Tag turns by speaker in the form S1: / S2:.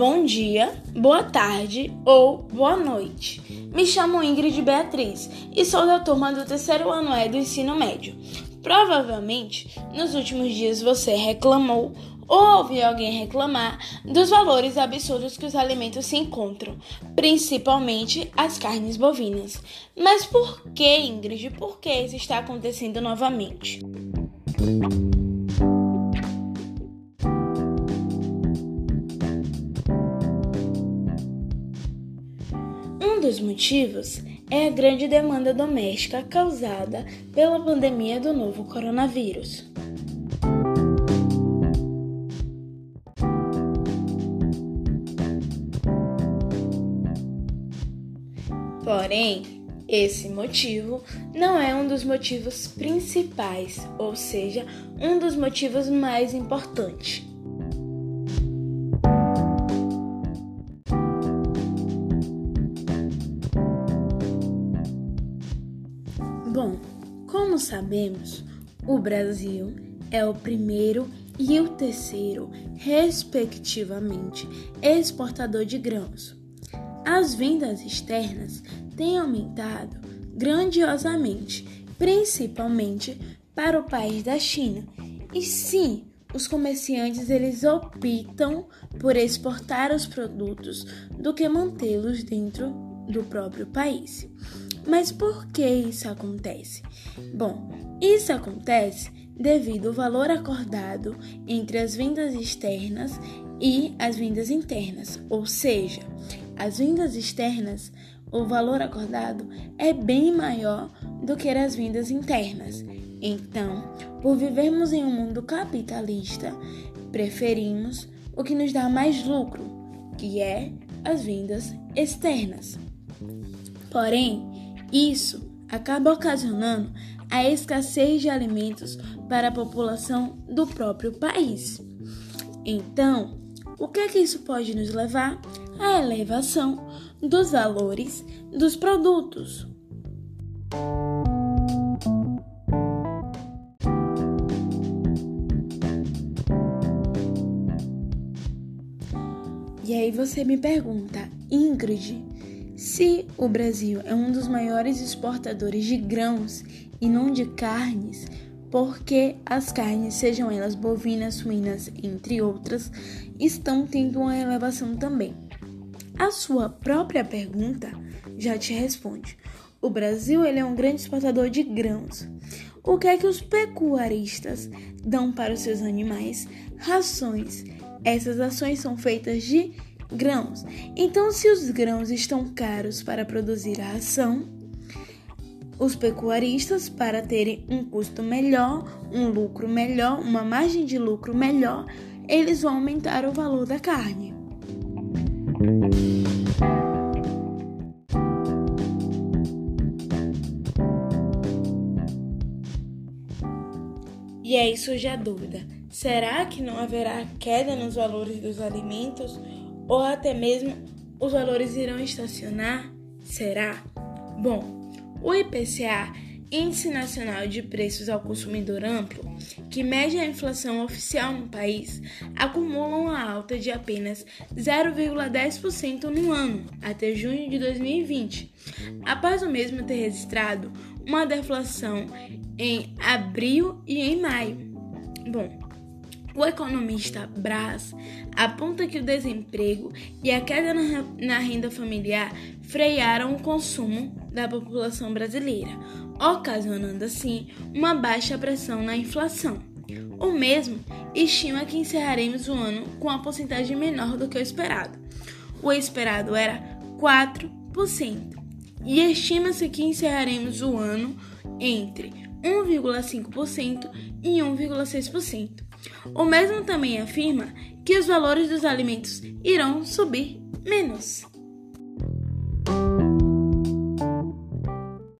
S1: bom dia, boa tarde ou boa noite. Me chamo Ingrid Beatriz e sou da turma do terceiro ano E do ensino médio. Provavelmente, nos últimos dias você reclamou ou ouviu alguém reclamar dos valores absurdos que os alimentos se encontram, principalmente as carnes bovinas. Mas por que, Ingrid? Por que isso está acontecendo novamente? Um dos motivos é a grande demanda doméstica causada pela pandemia do novo coronavírus. Porém, esse motivo não é um dos motivos principais, ou seja, um dos motivos mais importantes. Bom, como sabemos, o Brasil é o primeiro e o terceiro, respectivamente, exportador de grãos. As vendas externas têm aumentado grandiosamente, principalmente para o país da China. E sim, os comerciantes eles optam por exportar os produtos do que mantê-los dentro do próprio país. Mas por que isso acontece? Bom, isso acontece devido ao valor acordado entre as vendas externas e as vendas internas, ou seja, as vendas externas, o valor acordado é bem maior do que as vendas internas. Então, por vivermos em um mundo capitalista, preferimos o que nos dá mais lucro, que é as vendas externas. Porém, isso acaba ocasionando a escassez de alimentos para a população do próprio país. Então, o que é que isso pode nos levar? À elevação dos valores dos produtos. E aí você me pergunta, Ingrid, se o Brasil é um dos maiores exportadores de grãos e não de carnes, porque as carnes, sejam elas bovinas, suínas, entre outras, estão tendo uma elevação também. A sua própria pergunta já te responde. O Brasil ele é um grande exportador de grãos. O que é que os pecuaristas dão para os seus animais? Rações. Essas ações são feitas de grãos. Então, se os grãos estão caros para produzir a ação, os pecuaristas, para terem um custo melhor, um lucro melhor, uma margem de lucro melhor, eles vão aumentar o valor da carne. E aí surge a dúvida: será que não haverá queda nos valores dos alimentos? Ou até mesmo os valores irão estacionar? Será? Bom, o IPCA, Índice Nacional de Preços ao Consumidor Amplo, que mede a inflação oficial no país, acumula uma alta de apenas 0,10% no ano, até junho de 2020, após o mesmo ter registrado uma deflação em abril e em maio. Bom, o economista Braz aponta que o desemprego e a queda na renda familiar frearam o consumo da população brasileira, ocasionando assim uma baixa pressão na inflação. O mesmo estima que encerraremos o ano com uma porcentagem menor do que o esperado. O esperado era 4%, e estima-se que encerraremos o ano entre 1,5% e 1,6%. O mesmo também afirma que os valores dos alimentos irão subir menos.